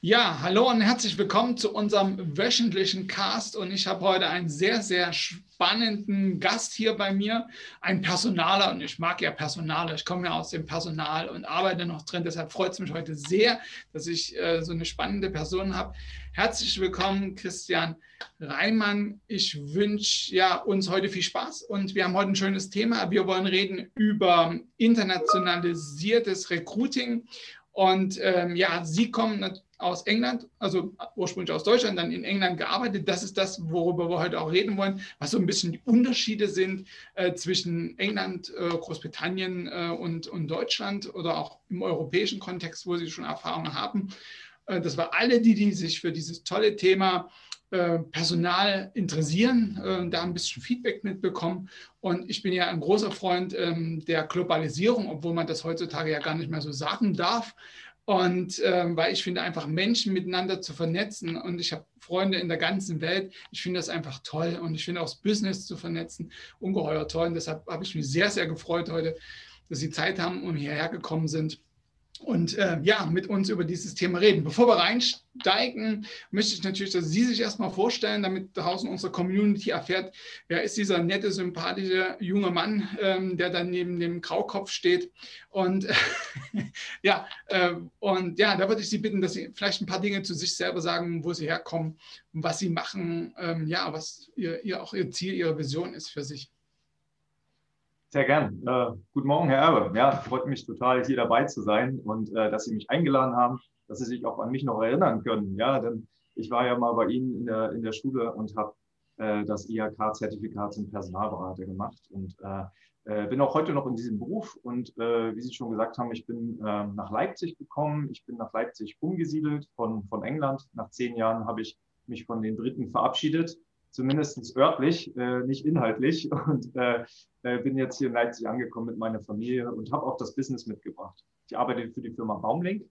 Ja, hallo und herzlich willkommen zu unserem wöchentlichen Cast. Und ich habe heute einen sehr, sehr spannenden Gast hier bei mir, ein Personaler. Und ich mag ja Personaler. Ich komme ja aus dem Personal und arbeite noch drin. Deshalb freut es mich heute sehr, dass ich äh, so eine spannende Person habe. Herzlich willkommen, Christian Reimann. Ich wünsche ja, uns heute viel Spaß und wir haben heute ein schönes Thema. Wir wollen reden über internationalisiertes Recruiting. Und ähm, ja, Sie kommen aus England, also ursprünglich aus Deutschland, dann in England gearbeitet. Das ist das, worüber wir heute auch reden wollen, was so ein bisschen die Unterschiede sind äh, zwischen England, äh, Großbritannien äh, und, und Deutschland oder auch im europäischen Kontext, wo Sie schon Erfahrungen haben. Äh, das war alle die, die sich für dieses tolle Thema äh, Personal interessieren, äh, da ein bisschen Feedback mitbekommen. Und ich bin ja ein großer Freund ähm, der Globalisierung, obwohl man das heutzutage ja gar nicht mehr so sagen darf. Und ähm, weil ich finde, einfach Menschen miteinander zu vernetzen und ich habe Freunde in der ganzen Welt. Ich finde das einfach toll und ich finde auch das Business zu vernetzen ungeheuer toll. Und deshalb habe ich mich sehr, sehr gefreut heute, dass Sie Zeit haben und hierher gekommen sind und äh, ja, mit uns über dieses Thema reden. Bevor wir reinsteigen, möchte ich natürlich, dass Sie sich erstmal vorstellen, damit draußen unsere Community erfährt, wer ist dieser nette, sympathische junge Mann, ähm, der dann neben dem Graukopf steht. Und äh, ja, äh, und ja, da würde ich Sie bitten, dass Sie vielleicht ein paar Dinge zu sich selber sagen, wo Sie herkommen, was Sie machen, ähm, ja, was ihr, ihr auch Ihr Ziel, Ihre Vision ist für sich. Sehr gern. Äh, guten Morgen, Herr Erbe. Ja, freut mich total, hier dabei zu sein und äh, dass Sie mich eingeladen haben, dass Sie sich auch an mich noch erinnern können. Ja, denn ich war ja mal bei Ihnen in der, in der Schule und habe äh, das IHK-Zertifikat zum Personalberater gemacht und äh, äh, bin auch heute noch in diesem Beruf. Und äh, wie Sie schon gesagt haben, ich bin nach Leipzig gekommen. Ich bin nach Leipzig umgesiedelt von, von England. Nach zehn Jahren habe ich mich von den Briten verabschiedet zumindest örtlich, äh, nicht inhaltlich. Und äh, äh, bin jetzt hier in Leipzig angekommen mit meiner Familie und habe auch das Business mitgebracht. Ich arbeite für die Firma Baumlink.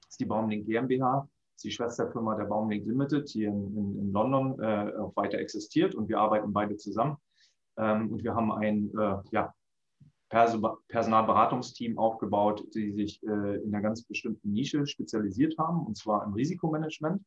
Das ist die Baumlink GmbH. Ist die Schwesterfirma der Baumlink Limited, die in, in, in London äh, auch weiter existiert. Und wir arbeiten beide zusammen. Ähm, und wir haben ein äh, ja, Personalberatungsteam aufgebaut, die sich äh, in einer ganz bestimmten Nische spezialisiert haben, und zwar im Risikomanagement.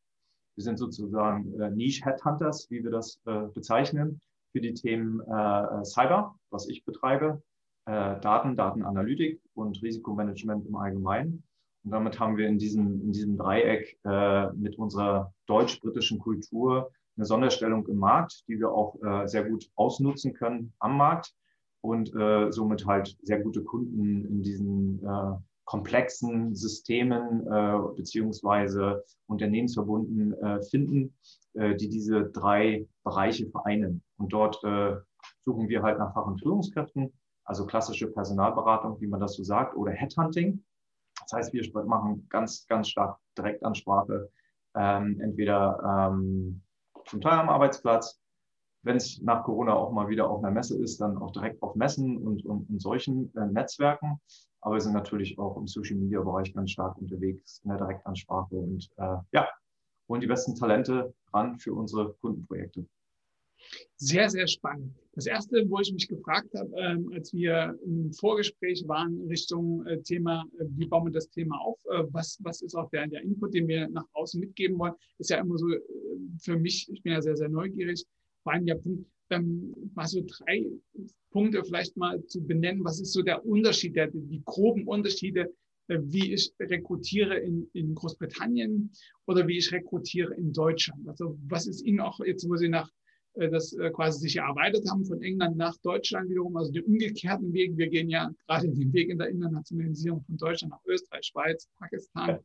Wir sind sozusagen äh, Niche-Headhunters, wie wir das äh, bezeichnen, für die Themen äh, Cyber, was ich betreibe, äh, Daten, Datenanalytik und Risikomanagement im Allgemeinen. Und damit haben wir in diesem, in diesem Dreieck äh, mit unserer deutsch-britischen Kultur eine Sonderstellung im Markt, die wir auch äh, sehr gut ausnutzen können am Markt und somit halt sehr gute Kunden in diesen komplexen Systemen äh, beziehungsweise Unternehmensverbunden äh, finden, äh, die diese drei Bereiche vereinen. Und dort äh, suchen wir halt nach Fach- und Führungskräften, also klassische Personalberatung, wie man das so sagt, oder Headhunting. Das heißt, wir machen ganz, ganz stark Direktansprache, ähm, entweder ähm, zum Teil am Arbeitsplatz, wenn es nach Corona auch mal wieder auf einer Messe ist, dann auch direkt auf Messen und, und, und solchen äh, Netzwerken. Aber wir sind natürlich auch im Social Media Bereich ganz stark unterwegs in der Direktansprache und äh, ja, holen die besten Talente ran für unsere Kundenprojekte. Sehr, sehr spannend. Das erste, wo ich mich gefragt habe, ähm, als wir im Vorgespräch waren Richtung äh, Thema, äh, wie bauen wir das Thema auf, äh, was, was ist auch der, der Input, den wir nach außen mitgeben wollen, ist ja immer so äh, für mich, ich bin ja sehr, sehr neugierig, der Punkt, ähm, mal so drei Punkte vielleicht mal zu benennen. Was ist so der Unterschied, der, die groben Unterschiede, äh, wie ich rekrutiere in, in Großbritannien oder wie ich rekrutiere in Deutschland? Also was ist Ihnen auch jetzt, wo Sie nach äh, das äh, quasi sich erarbeitet haben von England nach Deutschland wiederum, also den umgekehrten Weg. Wir gehen ja gerade den Weg in der Internationalisierung von Deutschland nach Österreich, Schweiz, Pakistan.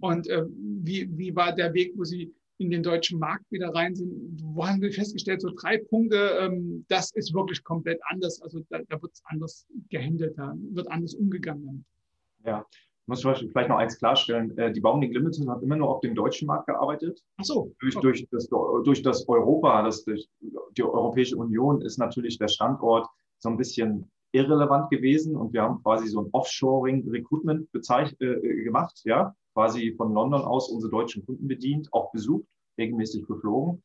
Und äh, wie, wie war der Weg, wo Sie in den deutschen Markt wieder rein sind, wo haben wir festgestellt, so drei Punkte, ähm, das ist wirklich komplett anders. Also da, da wird es anders gehandelt, da wird anders umgegangen. Ja, ich muss vielleicht noch eins klarstellen. Äh, die Baumling Limited hat immer nur auf dem deutschen Markt gearbeitet. Ach so. Durch, okay. durch, das, durch das Europa, das, durch die Europäische Union ist natürlich der Standort so ein bisschen irrelevant gewesen und wir haben quasi so ein Offshoring-Recruitment äh, gemacht, ja, quasi von London aus unsere deutschen Kunden bedient, auch besucht, regelmäßig geflogen.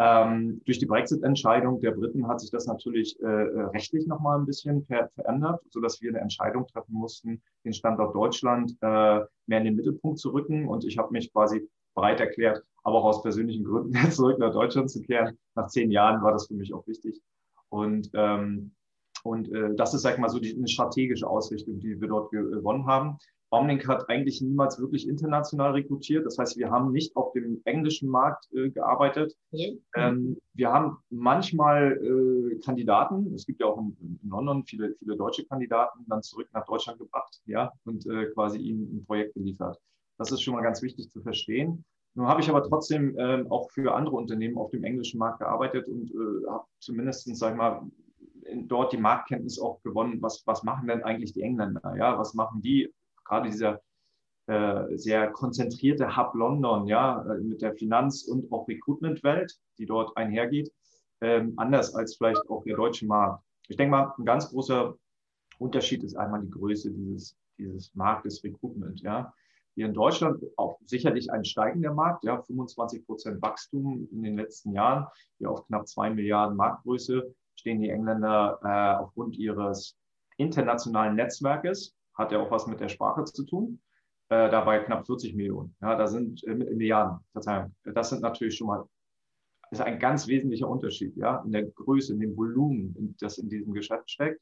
Ähm, durch die Brexit-Entscheidung der Briten hat sich das natürlich äh, äh rechtlich nochmal ein bisschen ver verändert, sodass wir eine Entscheidung treffen mussten, den Standort Deutschland äh, mehr in den Mittelpunkt zu rücken. Und ich habe mich quasi bereit erklärt, aber auch aus persönlichen Gründen zurück nach Deutschland zu kehren. Nach zehn Jahren war das für mich auch wichtig. Und, ähm, und äh, das ist, sag ich mal, so die, eine strategische Ausrichtung, die wir dort gewonnen haben. Omlink hat eigentlich niemals wirklich international rekrutiert. Das heißt, wir haben nicht auf dem englischen Markt äh, gearbeitet. Okay. Ähm, wir haben manchmal äh, Kandidaten, es gibt ja auch in, in, London viele, viele deutsche Kandidaten, dann zurück nach Deutschland gebracht ja, und äh, quasi ihnen ein Projekt geliefert. Das ist schon mal ganz wichtig zu verstehen. Nun habe ich aber trotzdem äh, auch für andere Unternehmen auf dem englischen Markt gearbeitet und äh, habe zumindest, sag ich mal, dort die Marktkenntnis auch gewonnen, was, was machen denn eigentlich die Engländer, ja, was machen die gerade dieser äh, sehr konzentrierte Hub London, ja, äh, mit der Finanz- und auch Recruitment-Welt, die dort einhergeht, ähm, anders als vielleicht auch der deutsche Markt. Ich denke mal, ein ganz großer Unterschied ist einmal die Größe dieses, dieses Marktes Recruitment, ja. Hier in Deutschland auch sicherlich ein steigender Markt, ja, 25 Prozent Wachstum in den letzten Jahren, hier auf knapp zwei Milliarden Marktgröße stehen die Engländer äh, aufgrund ihres internationalen Netzwerkes hat ja auch was mit der Sprache zu tun. Äh, dabei knapp 40 Millionen. Ja, da sind äh, Milliarden, Verzeihung. Das sind natürlich schon mal, ist ein ganz wesentlicher Unterschied, ja, in der Größe, in dem Volumen, in, das in diesem Geschäft steckt.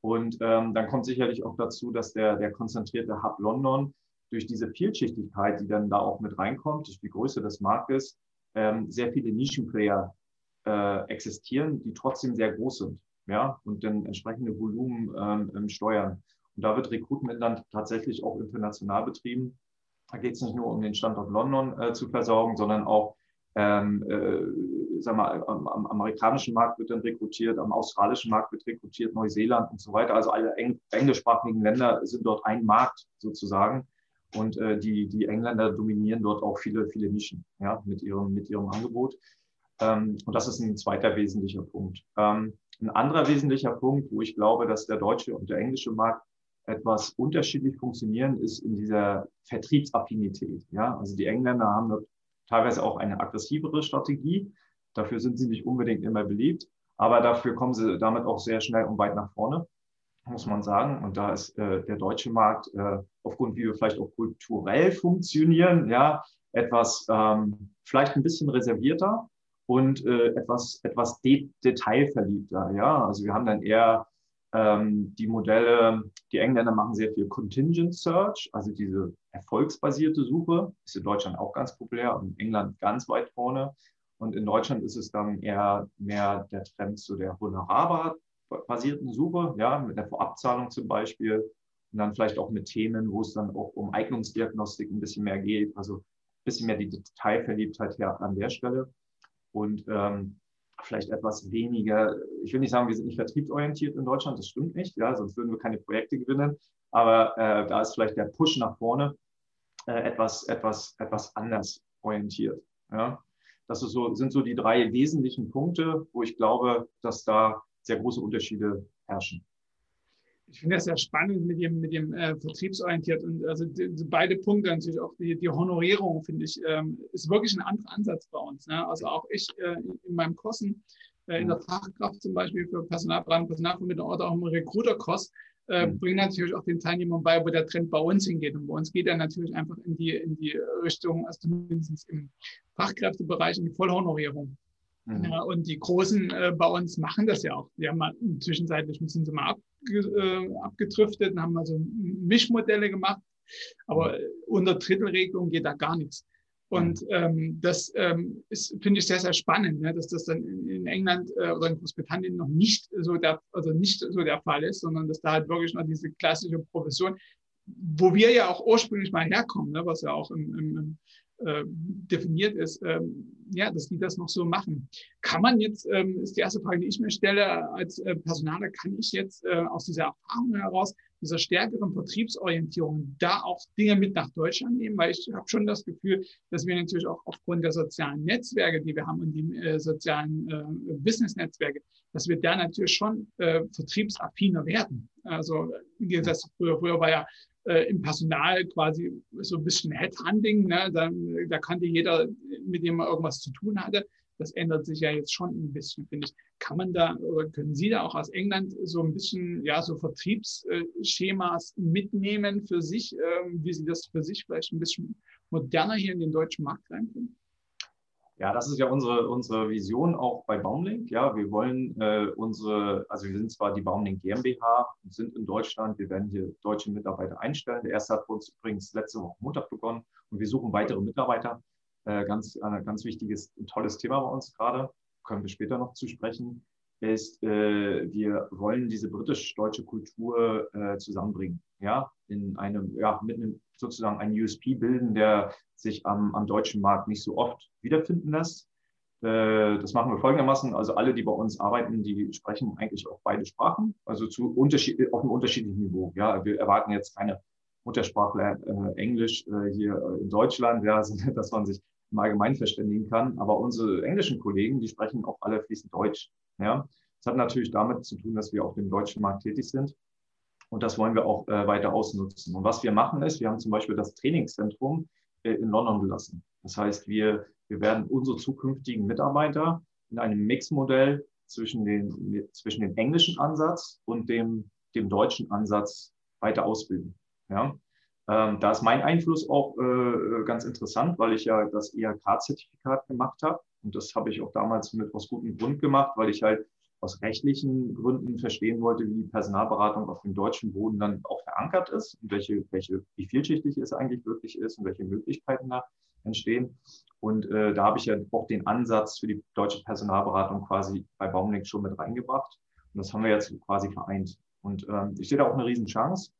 Und ähm, dann kommt sicherlich auch dazu, dass der, der konzentrierte Hub London durch diese Vielschichtigkeit, die dann da auch mit reinkommt, durch die Größe des Marktes, ähm, sehr viele Nischenplayer äh, existieren, die trotzdem sehr groß sind, ja, und dann entsprechende Volumen ähm, steuern. Und da wird Recruitment dann tatsächlich auch international betrieben. Da geht es nicht nur um den Standort London äh, zu versorgen, sondern auch ähm, äh, sag mal, am, am, amerikanischen Markt wird dann rekrutiert, am australischen Markt wird rekrutiert, Neuseeland und so weiter. Also alle eng, englischsprachigen Länder sind dort ein Markt sozusagen. Und äh, die, die Engländer dominieren dort auch viele, viele Nischen ja, mit, ihrem, mit ihrem Angebot. Ähm, und das ist ein zweiter wesentlicher Punkt. Ähm, ein anderer wesentlicher Punkt, wo ich glaube, dass der deutsche und der englische Markt etwas unterschiedlich funktionieren, ist in dieser Vertriebsaffinität. Ja, also die Engländer haben teilweise auch eine aggressivere Strategie. Dafür sind sie nicht unbedingt immer beliebt, aber dafür kommen sie damit auch sehr schnell und weit nach vorne, muss man sagen. Und da ist äh, der deutsche Markt äh, aufgrund, wie wir vielleicht auch kulturell funktionieren, ja, etwas ähm, vielleicht ein bisschen reservierter und äh, etwas etwas de detailverliebter. Ja, also wir haben dann eher ähm, die Modelle, die Engländer machen sehr viel Contingent Search, also diese erfolgsbasierte Suche, ist in Deutschland auch ganz populär und in England ganz weit vorne. Und in Deutschland ist es dann eher mehr der Trend zu der honorarbasierten Suche, ja, mit der Vorabzahlung zum Beispiel. Und dann vielleicht auch mit Themen, wo es dann auch um Eignungsdiagnostik ein bisschen mehr geht, also ein bisschen mehr die Detailverliebtheit her an der Stelle. Und ähm, vielleicht etwas weniger, ich will nicht sagen, wir sind nicht vertriebsorientiert in Deutschland, das stimmt nicht, ja, sonst würden wir keine Projekte gewinnen, aber äh, da ist vielleicht der Push nach vorne äh, etwas, etwas, etwas anders orientiert. Ja. Das ist so, sind so die drei wesentlichen Punkte, wo ich glaube, dass da sehr große Unterschiede herrschen ich finde das sehr spannend mit dem, mit dem äh, vertriebsorientiert und also die, die beide Punkte natürlich auch die, die Honorierung finde ich ähm, ist wirklich ein anderer Ansatz bei uns. Ne? Also auch ich äh, in meinem Kursen äh, in der mhm. Fachkraft zum Beispiel für Personalplanung, Personalvermittlung oder auch im Recruiter-Kurs äh, mhm. bringen natürlich auch den Teilnehmern bei, wo der Trend bei uns hingeht. Und bei uns geht er natürlich einfach in die, in die Richtung, also zumindest im Fachkräftebereich, in die Vollhonorierung. Mhm. Ja, und die Großen äh, bei uns machen das ja auch. Die haben mal zwischenzeitlich sind sie mal ab, äh, abgedriftet und haben mal so Mischmodelle gemacht. Aber mhm. unter Drittelregelung geht da gar nichts. Und mhm. ähm, das ähm, finde ich, sehr, sehr spannend, ne, dass das dann in, in England äh, oder in Großbritannien noch nicht so der, also nicht so der Fall ist, sondern dass da halt wirklich noch diese klassische Profession, wo wir ja auch ursprünglich mal herkommen, ne, was ja auch im, im, äh, definiert ist, ähm, ja, dass die das noch so machen. Kann man jetzt, ähm, ist die erste Frage, die ich mir stelle, als äh, Personaler, kann ich jetzt äh, aus dieser Erfahrung heraus, dieser stärkeren Vertriebsorientierung, da auch Dinge mit nach Deutschland nehmen? Weil ich habe schon das Gefühl, dass wir natürlich auch aufgrund der sozialen Netzwerke, die wir haben und die äh, sozialen äh, Business-Netzwerke, dass wir da natürlich schon äh, vertriebsaffiner werden. Also wie gesagt, früher, früher war ja äh, im Personal quasi so ein bisschen Headhunting. Ne? Da, da kannte jeder, mit dem man irgendwas zu tun hatte. das ändert sich ja jetzt schon ein bisschen, finde ich. Kann man da oder können Sie da auch aus England so ein bisschen, ja, so Vertriebsschemas mitnehmen für sich, ähm, wie Sie das für sich vielleicht ein bisschen moderner hier in den deutschen Markt reinbringen? Ja, das ist ja unsere, unsere Vision auch bei Baumlink. Ja, wir wollen äh, unsere, also wir sind zwar die Baumlink GmbH sind in Deutschland, wir werden hier deutsche Mitarbeiter einstellen. Der erste hat uns übrigens letzte Woche Montag begonnen und wir suchen weitere Mitarbeiter. Äh, ganz, ein ganz wichtiges tolles Thema bei uns gerade, können wir später noch zu sprechen, ist, äh, wir wollen diese britisch-deutsche Kultur äh, zusammenbringen. Ja, in einem, ja, mit einem sozusagen ein USP bilden, der sich am, am deutschen Markt nicht so oft wiederfinden lässt. Äh, das machen wir folgendermaßen. Also alle, die bei uns arbeiten, die sprechen eigentlich auch beide Sprachen, also zu Unterschied, auf einem unterschiedlichen Niveau. Ja, wir erwarten jetzt keine Muttersprachler äh, Englisch äh, hier in Deutschland, ja, dass man sich im Allgemeinen verständigen kann. Aber unsere englischen Kollegen, die sprechen auch alle fließend Deutsch. Ja, das hat natürlich damit zu tun, dass wir auf dem deutschen Markt tätig sind. Und das wollen wir auch äh, weiter ausnutzen. Und was wir machen ist, wir haben zum Beispiel das Trainingszentrum äh, in London gelassen. Das heißt, wir, wir werden unsere zukünftigen Mitarbeiter in einem Mixmodell zwischen, den, zwischen dem englischen Ansatz und dem, dem deutschen Ansatz weiter ausbilden. Ja? Ähm, da ist mein Einfluss auch äh, ganz interessant, weil ich ja das IHK-Zertifikat gemacht habe. Und das habe ich auch damals mit aus gutem Grund gemacht, weil ich halt aus rechtlichen Gründen verstehen wollte, wie die Personalberatung auf dem deutschen Boden dann auch verankert ist und welche, welche, wie vielschichtig es eigentlich wirklich ist und welche Möglichkeiten da entstehen. Und äh, da habe ich ja auch den Ansatz für die deutsche Personalberatung quasi bei Baumlink schon mit reingebracht. Und das haben wir jetzt quasi vereint. Und ähm, ich sehe da auch eine Riesenchance,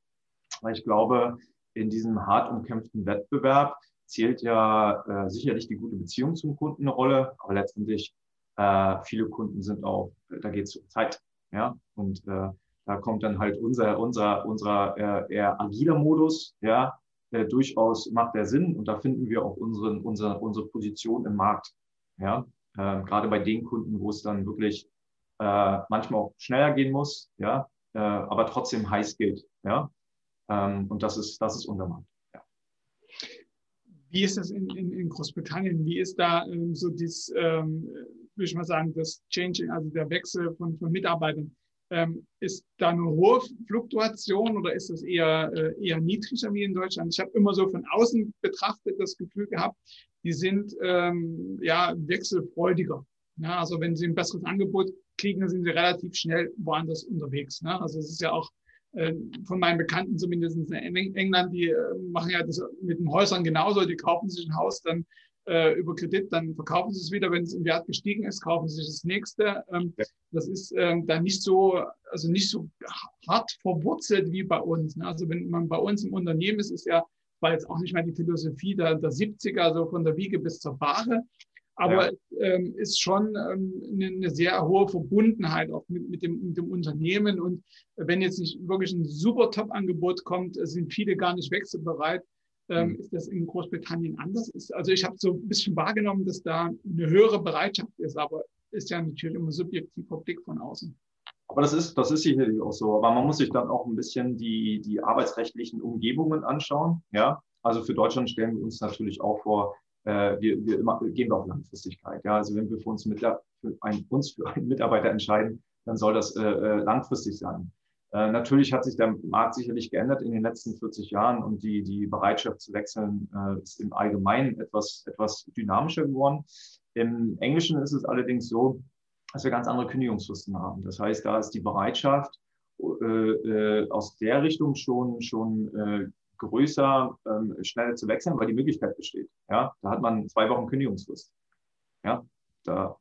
weil ich glaube, in diesem hart umkämpften Wettbewerb zählt ja äh, sicherlich die gute Beziehung zum Kunden eine Rolle, aber letztendlich äh, viele Kunden sind auch, da geht es um Zeit. Ja, und äh, da kommt dann halt unser, unser, unser äh, eher agiler Modus, ja, äh, durchaus macht der Sinn und da finden wir auch unseren, unsere, unsere Position im Markt. Ja, äh, gerade bei den Kunden, wo es dann wirklich äh, manchmal auch schneller gehen muss, ja, äh, aber trotzdem heiß geht. Ja, ähm, und das ist, das ist unser Markt. Wie ist das in, in, in Großbritannien? Wie ist da ähm, so dieses ähm, würde ich mal sagen, das Changing, also der Wechsel von, von Mitarbeitern. Ähm, ist da eine hohe Fluktuation oder ist das eher, äh, eher niedriger wie in Deutschland? Ich habe immer so von außen betrachtet das Gefühl gehabt, die sind ähm, ja wechselfreudiger. Ja, also wenn sie ein besseres Angebot kriegen, dann sind sie relativ schnell woanders unterwegs. Ne? Also es ist ja auch von meinen Bekannten zumindest in England, die äh, machen ja das mit den Häusern genauso, die kaufen sich ein Haus, dann äh, über Kredit, dann verkaufen sie es wieder. Wenn es im Wert gestiegen ist, kaufen sie sich das nächste. Ähm, ja. Das ist ähm, dann nicht so, also nicht so hart verwurzelt wie bei uns. Ne? Also wenn man bei uns im Unternehmen ist, ist ja, war jetzt auch nicht mehr die Philosophie der, der 70er, also von der Wiege bis zur Bahre. Aber ja. ähm, ist schon ähm, eine, eine, sehr hohe Verbundenheit auch mit, mit, dem, mit dem Unternehmen. Und wenn jetzt nicht wirklich ein super Top-Angebot kommt, sind viele gar nicht wechselbereit ähm, mhm. ist das in Großbritannien anders. Ist, also ich habe so ein bisschen wahrgenommen, dass da eine höhere Bereitschaft ist, aber ist ja natürlich immer subjektiver Blick von außen. Aber das ist, das ist sicherlich auch so. Aber man muss sich dann auch ein bisschen die, die arbeitsrechtlichen Umgebungen anschauen. Ja, also für Deutschland stellen wir uns natürlich auch vor, äh, wir, wir immer, gehen wir auf Langfristigkeit. Ja, also wenn wir für uns, für ein, uns für einen Mitarbeiter entscheiden, dann soll das äh, äh langfristig sein. Äh, natürlich hat sich der Markt sicherlich geändert in den letzten 40 Jahren und die, die Bereitschaft zu wechseln äh, ist im Allgemeinen etwas, etwas dynamischer geworden. Im Englischen ist es allerdings so, dass wir ganz andere Kündigungsfristen haben. Das heißt, da ist die Bereitschaft äh, äh aus der Richtung schon, schon äh, größer, ähm, schneller zu wechseln, weil die Möglichkeit besteht. Ja, da hat man zwei Wochen Kündigungsfrist. Ja, da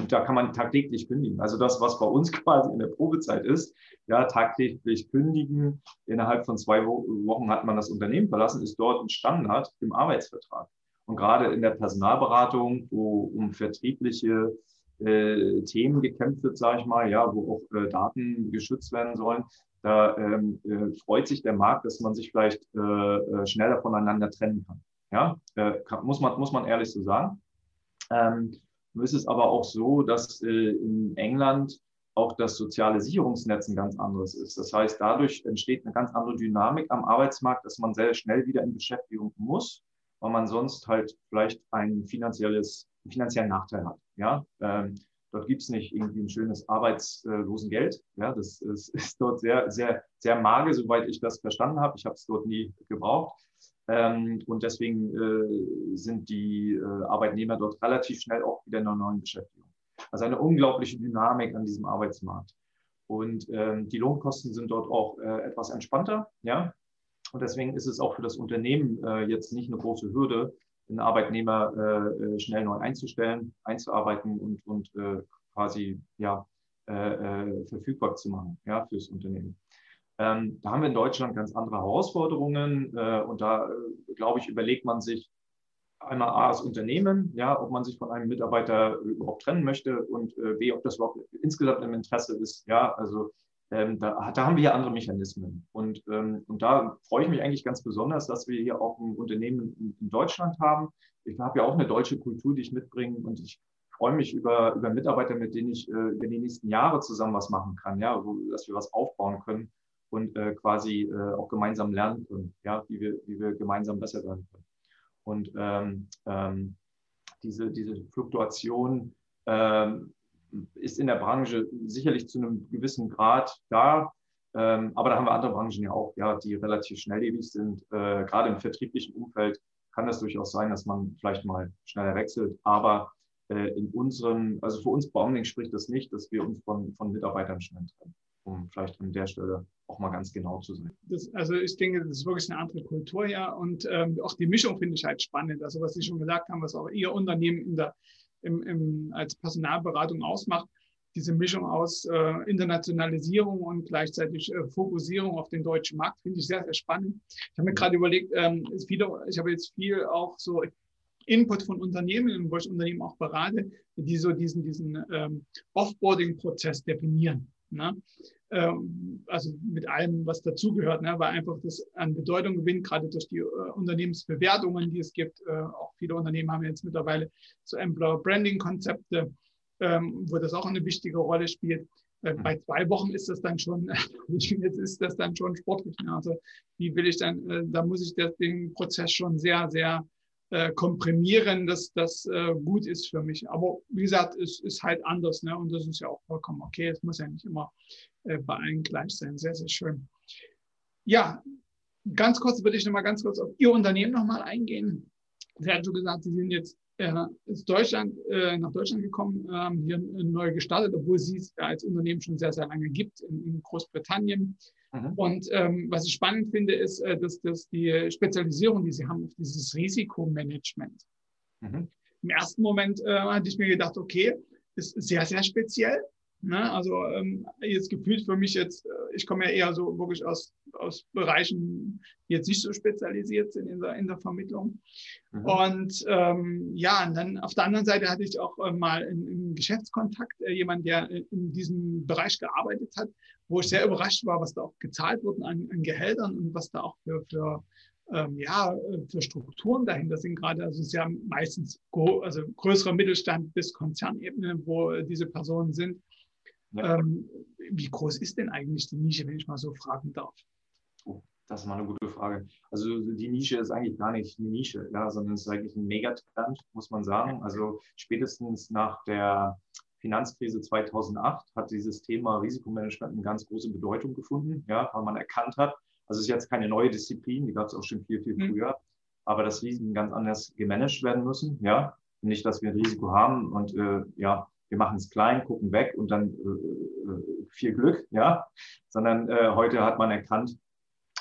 und da kann man tagtäglich kündigen. Also das, was bei uns quasi in der Probezeit ist, ja, tagtäglich kündigen. Innerhalb von zwei Wochen hat man das Unternehmen verlassen, ist dort ein Standard im Arbeitsvertrag. Und gerade in der Personalberatung, wo um vertriebliche äh, Themen gekämpft wird, sage ich mal, ja, wo auch äh, Daten geschützt werden sollen, da ähm, äh, freut sich der Markt, dass man sich vielleicht äh, äh, schneller voneinander trennen kann. Ja, äh, kann, muss man muss man ehrlich so sagen. Ähm, ist es aber auch so, dass äh, in England auch das soziale Sicherungsnetz ein ganz anderes ist. Das heißt, dadurch entsteht eine ganz andere Dynamik am Arbeitsmarkt, dass man sehr schnell wieder in Beschäftigung muss, weil man sonst halt vielleicht ein finanzielles einen finanziellen Nachteil hat. Ja? Ähm, dort gibt es nicht irgendwie ein schönes Arbeitslosengeld. Ja? Das ist, ist dort sehr, sehr, sehr mager, soweit ich das verstanden habe. Ich habe es dort nie gebraucht. Ähm, und deswegen äh, sind die äh, Arbeitnehmer dort relativ schnell auch wieder in einer neuen Beschäftigung. Also eine unglaubliche Dynamik an diesem Arbeitsmarkt. Und ähm, die Lohnkosten sind dort auch äh, etwas entspannter. Ja? Und deswegen ist es auch für das Unternehmen äh, jetzt nicht eine große Hürde, einen Arbeitnehmer äh, äh schnell neu einzustellen, einzuarbeiten und, und äh, quasi ja, äh, äh, verfügbar zu machen ja, fürs Unternehmen. Ähm, da haben wir in Deutschland ganz andere Herausforderungen und da, glaube ich, überlegt man sich einmal A, das Unternehmen, ja, ob man sich von einem Mitarbeiter überhaupt trennen möchte und B, ob das überhaupt insgesamt im Interesse ist. Ja, also ähm, da, da, haben wir ja andere Mechanismen. Und, ähm, und da freue ich mich eigentlich ganz besonders, dass wir hier auch ein Unternehmen in, in Deutschland haben. Ich habe ja auch eine deutsche Kultur, die ich mitbringe und ich freue mich über, über Mitarbeiter, mit denen ich äh, über die nächsten Jahre zusammen was machen kann, ja, wo, dass wir was aufbauen können und äh, quasi äh, auch gemeinsam lernen können, ja, wie wir, wie wir gemeinsam besser werden können. Und ähm, ähm, diese, diese Fluktuation ähm, ist in der Branche sicherlich zu einem gewissen Grad da. Ähm, aber da haben wir andere Branchen ja auch, ja, die relativ schnelllebig sind. Äh, gerade im vertrieblichen Umfeld kann das durchaus sein, dass man vielleicht mal schneller wechselt. Aber äh, in unserem, also für uns Baumling spricht das nicht, dass wir uns von, von Mitarbeitern schnell trennen, um vielleicht an der Stelle auch mal ganz genau zu sein. Das, also ich denke, das ist wirklich eine andere Kultur ja und ähm, auch die Mischung finde ich halt spannend. Also was Sie schon gesagt haben, was auch Ihr Unternehmen in der im, im, als Personalberatung ausmacht. Diese Mischung aus äh, Internationalisierung und gleichzeitig äh, Fokussierung auf den deutschen Markt finde ich sehr, sehr spannend. Ich habe mir gerade überlegt, ähm, viele, ich habe jetzt viel auch so Input von Unternehmen, wo ich Unternehmen auch berate, die so diesen, diesen ähm, Offboarding-Prozess definieren. Ne? Ähm, also mit allem, was dazugehört, ne? weil einfach das an Bedeutung gewinnt, gerade durch die äh, Unternehmensbewertungen, die es gibt. Äh, auch viele Unternehmen haben jetzt mittlerweile so Employer Branding Konzepte, ähm, wo das auch eine wichtige Rolle spielt. Äh, bei zwei Wochen ist das dann schon, jetzt ist das dann schon sportlich. Ne? Also wie will ich dann, äh, da muss ich den Prozess schon sehr, sehr äh, komprimieren, dass das äh, gut ist für mich. Aber wie gesagt, es ist halt anders, ne? Und das ist ja auch vollkommen okay. Es muss ja nicht immer bei allen gleich sein. Sehr, sehr schön. Ja, ganz kurz würde ich nochmal ganz kurz auf Ihr Unternehmen nochmal eingehen. Sie hatten schon gesagt, Sie sind jetzt äh, ist Deutschland, äh, nach Deutschland gekommen, ähm, hier neu gestartet, obwohl sie es als Unternehmen schon sehr, sehr lange gibt in, in Großbritannien. Mhm. Und ähm, was ich spannend finde, ist, äh, dass, dass die Spezialisierung, die sie haben, auf dieses Risikomanagement. Mhm. Im ersten Moment äh, hatte ich mir gedacht, okay, ist sehr, sehr speziell. Ne? Also ähm, jetzt gefühlt für mich jetzt, äh, ich komme ja eher so wirklich aus, aus Bereichen, die jetzt nicht so spezialisiert sind in der, in der Vermittlung. Mhm. Und ähm, ja, und dann auf der anderen Seite hatte ich auch äh, mal im Geschäftskontakt äh, jemand, der in diesem Bereich gearbeitet hat, wo ich sehr überrascht war, was da auch gezahlt wurde an, an Gehältern und was da auch für, für ähm, ja, für Strukturen dahinter sind gerade, also es ist ja meistens also größerer Mittelstand bis Konzernebene, wo diese Personen sind. Ja. Ähm, wie groß ist denn eigentlich die Nische, wenn ich mal so fragen darf? Oh, das ist mal eine gute Frage. Also die Nische ist eigentlich gar nicht eine Nische, ja, sondern es ist eigentlich ein Megatrend, muss man sagen. Also spätestens nach der Finanzkrise 2008 hat dieses Thema Risikomanagement eine ganz große Bedeutung gefunden, ja, weil man erkannt hat, also es ist jetzt keine neue Disziplin, die gab es auch schon viel, viel mhm. früher, aber dass Risiken ganz anders gemanagt werden müssen, ja. Nicht, dass wir ein Risiko haben und äh, ja, wir machen es klein, gucken weg und dann äh, äh, viel Glück, ja, sondern äh, heute hat man erkannt,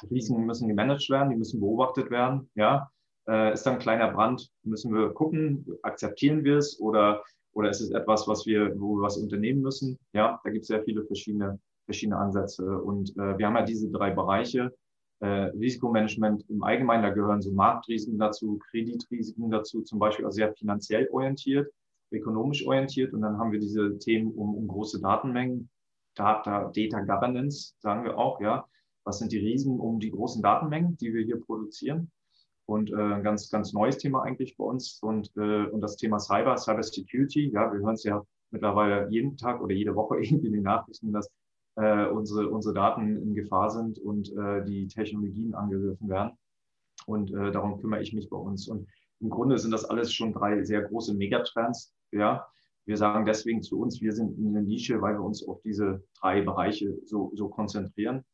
Risiken müssen gemanagt werden, die müssen beobachtet werden, ja. Äh, ist da ein kleiner Brand, müssen wir gucken, akzeptieren wir es oder, oder ist es etwas, was wir, wo wir was unternehmen müssen? Ja, da gibt es sehr viele verschiedene, verschiedene Ansätze und äh, wir haben ja diese drei Bereiche. Äh, Risikomanagement im Allgemeinen, da gehören so Marktrisiken dazu, Kreditrisiken dazu, zum Beispiel auch sehr finanziell orientiert ökonomisch orientiert und dann haben wir diese Themen um, um große Datenmengen, Data, Data Governance, sagen wir auch, ja. Was sind die Riesen um die großen Datenmengen, die wir hier produzieren? Und äh, ein ganz, ganz neues Thema eigentlich bei uns und, äh, und das Thema Cyber, Cyber Security. Ja, wir hören es ja mittlerweile jeden Tag oder jede Woche irgendwie in den Nachrichten, dass äh, unsere, unsere Daten in Gefahr sind und äh, die Technologien angegriffen werden. Und äh, darum kümmere ich mich bei uns. Und im Grunde sind das alles schon drei sehr große Megatrends. Ja, wir sagen deswegen zu uns, wir sind in der Nische, weil wir uns auf diese drei Bereiche so, so konzentrieren.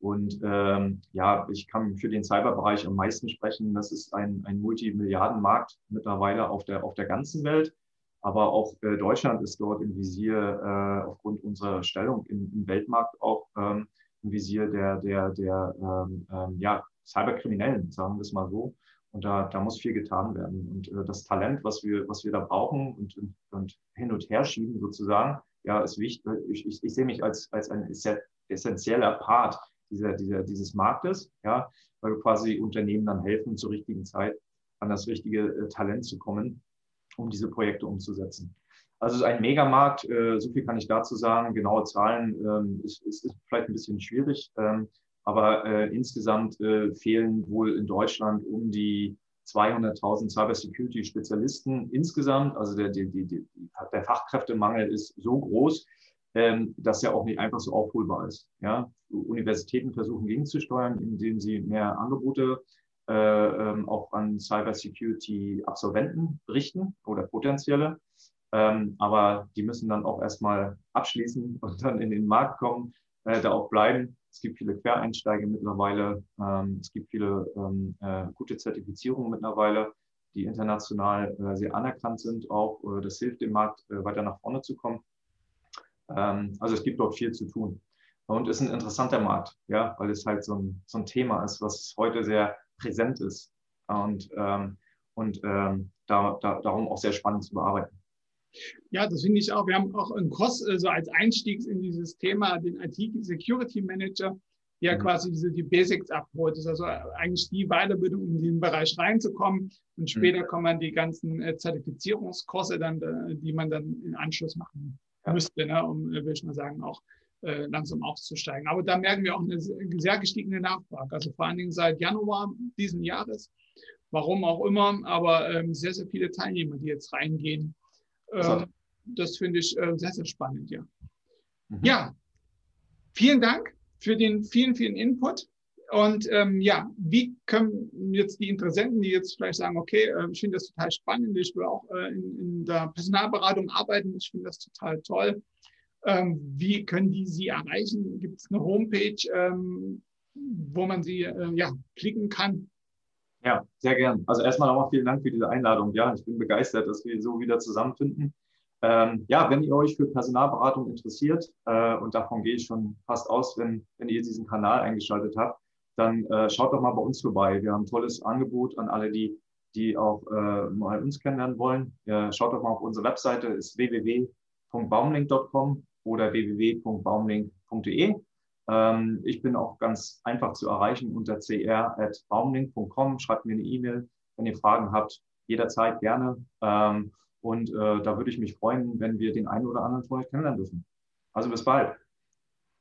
Und ähm, ja, ich kann für den Cyberbereich am meisten sprechen. Das ist ein, ein Multimilliardenmarkt mittlerweile auf der, auf der ganzen Welt. Aber auch äh, Deutschland ist dort im Visier äh, aufgrund unserer Stellung im, im Weltmarkt auch ähm, im Visier der, der, der ähm, ähm, ja, Cyberkriminellen, sagen wir es mal so. Und da, da muss viel getan werden. Und äh, das Talent, was wir, was wir da brauchen und, und, und hin und her schieben sozusagen, ja, ist wichtig. Ich, ich, ich sehe mich als, als ein essentieller Part dieser, dieser, dieses Marktes, ja, weil wir quasi Unternehmen dann helfen, zur richtigen Zeit an das richtige äh, Talent zu kommen um diese Projekte umzusetzen. Also es ist ein Megamarkt, äh, so viel kann ich dazu sagen. Genaue Zahlen ähm, ist, ist, ist vielleicht ein bisschen schwierig, ähm, aber äh, insgesamt äh, fehlen wohl in Deutschland um die 200.000 Cybersecurity-Spezialisten insgesamt. Also der, die, die, die, der Fachkräftemangel ist so groß, ähm, dass er auch nicht einfach so aufholbar ist. Ja? Universitäten versuchen gegenzusteuern, indem sie mehr Angebote äh, ähm, auch an Cybersecurity-Absolventen richten oder potenzielle. Ähm, aber die müssen dann auch erstmal abschließen und dann in den Markt kommen, äh, da auch bleiben. Es gibt viele Quereinsteiger mittlerweile. Ähm, es gibt viele ähm, äh, gute Zertifizierungen mittlerweile, die international äh, sehr anerkannt sind. Auch äh, das hilft dem Markt, äh, weiter nach vorne zu kommen. Ähm, also es gibt dort viel zu tun. Und ist ein interessanter Markt, ja, weil es halt so ein, so ein Thema ist, was heute sehr präsent ist und, ähm, und ähm, da, da, darum auch sehr spannend zu bearbeiten. Ja, das finde ich auch. Wir haben auch einen Kurs also als Einstieg in dieses Thema den IT-Security-Manager, der mhm. quasi diese, die Basics abholt. Das ist also eigentlich die Weiterbildung, um in den Bereich reinzukommen. Und mhm. später mhm. kommen dann die ganzen äh, Zertifizierungskurse, dann, äh, die man dann in Anschluss machen ja. müsste, ne, um, würde ich mal sagen, auch äh, langsam aufzusteigen. Aber da merken wir auch eine sehr gestiegene Nachfrage. Also vor allen Dingen seit Januar diesen Jahres, warum auch immer, aber ähm, sehr, sehr viele Teilnehmer, die jetzt reingehen. Ähm, das finde ich äh, sehr, sehr spannend, ja. Mhm. Ja, vielen Dank für den vielen, vielen Input. Und ähm, ja, wie können jetzt die Interessenten, die jetzt vielleicht sagen, okay, äh, ich finde das total spannend, ich will auch äh, in, in, der Personalberatung arbeiten, ich finde das total toll. Ähm, wie können die Sie erreichen? Gibt es eine Homepage, ähm, wo man sie äh, ja, klicken kann? Ja, sehr gern. Also erstmal nochmal vielen Dank für diese Einladung. Ja, ich bin begeistert, dass wir so wieder zusammenfinden. Ähm, ja, wenn ihr euch für Personalberatung interessiert, äh, und davon gehe ich schon fast aus, wenn, wenn ihr diesen Kanal eingeschaltet habt, dann äh, schaut doch mal bei uns vorbei. Wir haben ein tolles Angebot an alle, die, die auch äh, mal uns kennenlernen wollen. Schaut doch mal auf unsere Webseite, ist www.baumlink.com oder www.baumlink.de. Ähm, ich bin auch ganz einfach zu erreichen unter cr.baumlink.com. Schreibt mir eine E-Mail, wenn ihr Fragen habt, jederzeit gerne. Ähm, und äh, da würde ich mich freuen, wenn wir den einen oder anderen von euch kennenlernen dürfen. Also bis bald.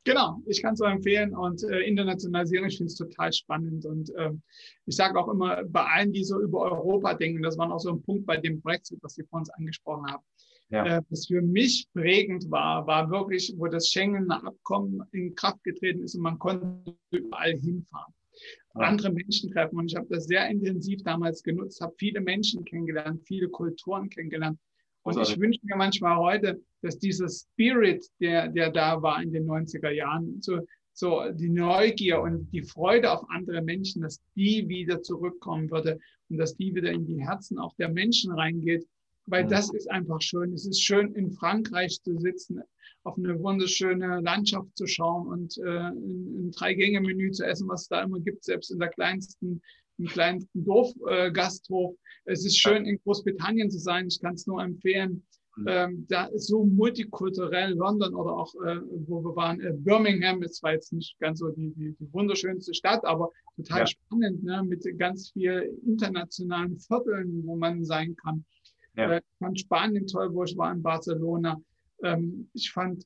Genau, ich kann es empfehlen und äh, Internationalisierung, ich finde es total spannend und äh, ich sage auch immer bei allen, die so über Europa denken, das war auch so ein Punkt bei dem Brexit, was Sie vor uns angesprochen haben, ja. Äh, was für mich prägend war, war wirklich, wo das Schengener Abkommen in Kraft getreten ist und man konnte überall hinfahren. Ja. Andere Menschen treffen. Und ich habe das sehr intensiv damals genutzt, habe viele Menschen kennengelernt, viele Kulturen kennengelernt. Und ich wünsche mir manchmal heute, dass dieser Spirit, der, der da war in den 90er Jahren, so, so die Neugier und die Freude auf andere Menschen, dass die wieder zurückkommen würde und dass die wieder in die Herzen auch der Menschen reingeht weil das ist einfach schön. Es ist schön, in Frankreich zu sitzen, auf eine wunderschöne Landschaft zu schauen und äh, ein, Drei-Gänge-Menü zu essen, was es da immer gibt, selbst in der kleinsten, im kleinsten Dorfgasthof. Äh, es ist schön, in Großbritannien zu sein. Ich kann es nur empfehlen. Mhm. Ähm, da ist so multikulturell London oder auch, äh, wo wir waren, äh, Birmingham ist zwar jetzt nicht ganz so die, die, die wunderschönste Stadt, aber total ja. spannend, ne? mit ganz viel internationalen Vierteln, wo man sein kann. Ja. Ich fand Spanien toll, wo ich war in Barcelona. Ähm, ich fand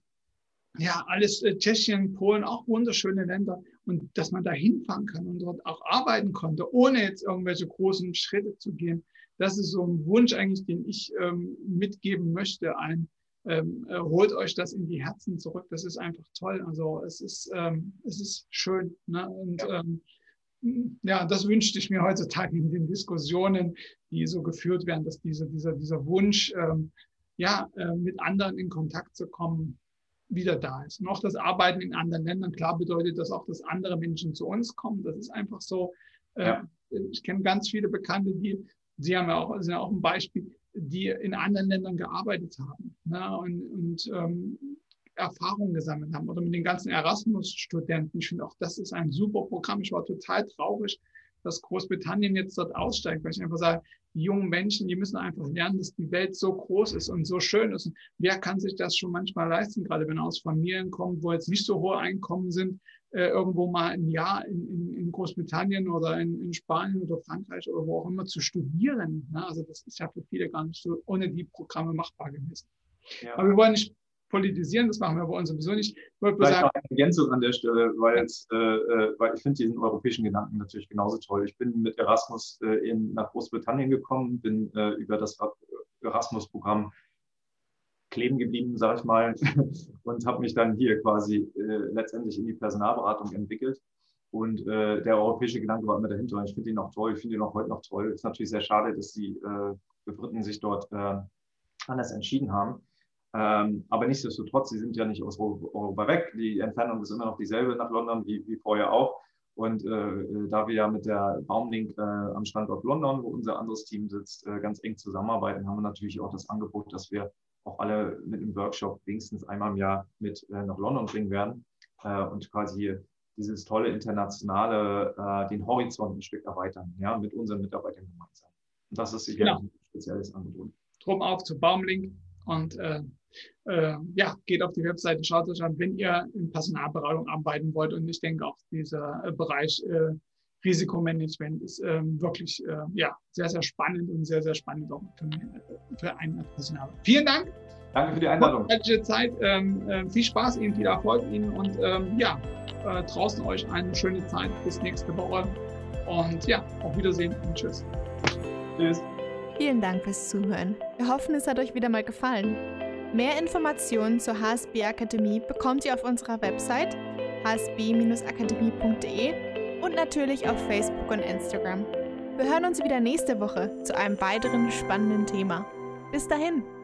ja alles äh, Tschechien, Polen auch wunderschöne Länder und dass man da hinfahren kann und dort auch arbeiten konnte, ohne jetzt irgendwelche großen Schritte zu gehen. Das ist so ein Wunsch eigentlich, den ich ähm, mitgeben möchte allen. Ähm, äh, holt euch das in die Herzen zurück. Das ist einfach toll. Also es ist, es ist schön. Ne? Und ja. ähm, ja, das wünschte ich mir heutzutage in den Diskussionen, die so geführt werden, dass diese, dieser, dieser Wunsch, ähm, ja, äh, mit anderen in Kontakt zu kommen, wieder da ist. Und auch das Arbeiten in anderen Ländern, klar bedeutet das auch, dass andere Menschen zu uns kommen. Das ist einfach so. Äh. Ich kenne ganz viele Bekannte, die, Sie haben ja auch, sind ja auch ein Beispiel, die in anderen Ländern gearbeitet haben ne, und, und ähm, Erfahrungen gesammelt haben oder mit den ganzen Erasmus-Studenten. Ich finde auch, das ist ein super Programm. Ich war total traurig, dass Großbritannien jetzt dort aussteigt, weil ich einfach sage, die jungen Menschen, die müssen einfach lernen, dass die Welt so groß ist und so schön ist. Und wer kann sich das schon manchmal leisten, gerade wenn er aus Familien kommt, wo jetzt nicht so hohe Einkommen sind, äh, irgendwo mal ein Jahr in, in, in Großbritannien oder in, in, Spanien oder Frankreich oder wo auch immer zu studieren. Ne? Also das ist ja für viele gar nicht so ohne die Programme machbar gewesen. Ja. Aber wir wollen nicht politisieren, das machen wir bei uns sowieso nicht. Ich wollte Vielleicht sagen, noch eine Ergänzung an der Stelle, weil, es, äh, äh, weil ich finde diesen europäischen Gedanken natürlich genauso toll. Ich bin mit Erasmus äh, in, nach Großbritannien gekommen, bin äh, über das Erasmus-Programm kleben geblieben, sage ich mal, und habe mich dann hier quasi äh, letztendlich in die Personalberatung entwickelt. Und äh, der europäische Gedanke war immer dahinter. Ich finde ihn auch toll, ich finde ihn auch heute noch toll. Es ist natürlich sehr schade, dass die äh, Briten sich dort anders entschieden haben. Ähm, aber nichtsdestotrotz, sie sind ja nicht aus Europa weg. Die Entfernung ist immer noch dieselbe nach London wie, wie vorher auch. Und äh, da wir ja mit der Baumlink äh, am Standort London, wo unser anderes Team sitzt, äh, ganz eng zusammenarbeiten, haben wir natürlich auch das Angebot, dass wir auch alle mit einem Workshop wenigstens einmal im Jahr mit äh, nach London bringen werden äh, und quasi dieses tolle internationale, äh, den Horizont ein Stück erweitern, ja, mit unseren Mitarbeitern gemeinsam. Und das ist sicherlich genau. ein spezielles Angebot. Drum auf zu Baumlink und äh, äh, ja, geht auf die Webseite, schaut euch an, wenn ihr in Personalberatung arbeiten wollt. Und ich denke auch dieser äh, Bereich Risikomanagement ist ähm, wirklich äh, ja, sehr, sehr spannend und sehr, sehr spannend auch für, für einen Personal. Vielen Dank. Danke für die Einladung. Zeit. Ähm, äh, viel Spaß Ihnen, viel Erfolg Ihnen und ähm, ja, äh, draußen euch eine schöne Zeit. Bis nächste Woche. Und ja, auf Wiedersehen und tschüss. Tschüss. Vielen Dank fürs Zuhören. Wir hoffen, es hat euch wieder mal gefallen. Mehr Informationen zur HSB Akademie bekommt ihr auf unserer Website hsb-akademie.de und natürlich auf Facebook und Instagram. Wir hören uns wieder nächste Woche zu einem weiteren spannenden Thema. Bis dahin!